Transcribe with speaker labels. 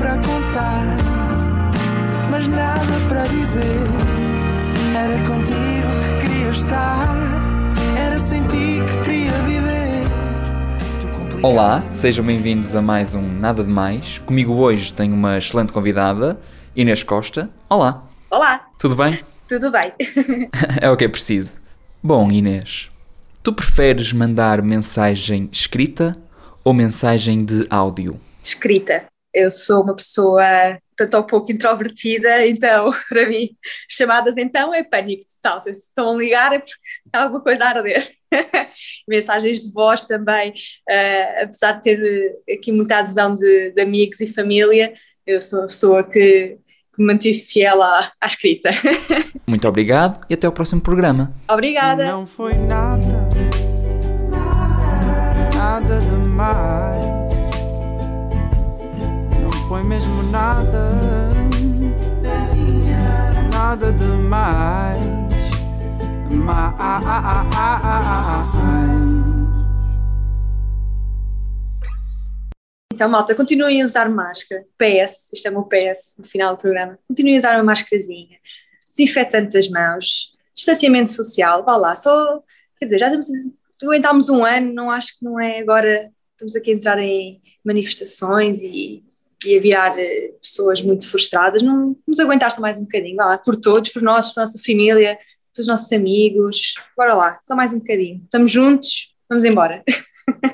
Speaker 1: para contar, mas nada para dizer. Era contigo que queria estar, era sem ti que queria viver.
Speaker 2: Olá, sejam bem-vindos a mais um Nada de Mais. Comigo hoje tenho uma excelente convidada, Inês Costa. Olá,
Speaker 3: Olá,
Speaker 2: tudo bem?
Speaker 3: tudo bem?
Speaker 2: é o que é preciso. Bom, Inês, tu preferes mandar mensagem escrita ou mensagem de áudio?
Speaker 3: Escrita. Eu sou uma pessoa tanto ou pouco introvertida, então, para mim, chamadas então é pânico total. Se estão a ligar é porque está alguma coisa a arder. Mensagens de voz também, eh, apesar de ter eh, aqui muita adesão de, de amigos e família, eu sou uma pessoa que, que me mantive fiel à, à escrita.
Speaker 2: Muito obrigado e até ao próximo programa.
Speaker 3: Obrigada.
Speaker 1: Não foi nada foi mesmo nada, nada demais. Mais.
Speaker 3: Então, malta, continuem a usar máscara. PS, isto é o meu PS no final do programa. Continuem a usar uma máscarazinha. Desinfetante das mãos. Distanciamento social. Vá lá, só. Quer dizer, já estamos, aguentámos um ano, não acho que não é agora. Estamos aqui a entrar em manifestações e, e virar eh, pessoas muito frustradas. Não, vamos aguentar só mais um bocadinho. Vá lá, por todos, por nós, por nossa família, pelos nossos amigos. Bora lá, só mais um bocadinho. Estamos juntos, vamos embora.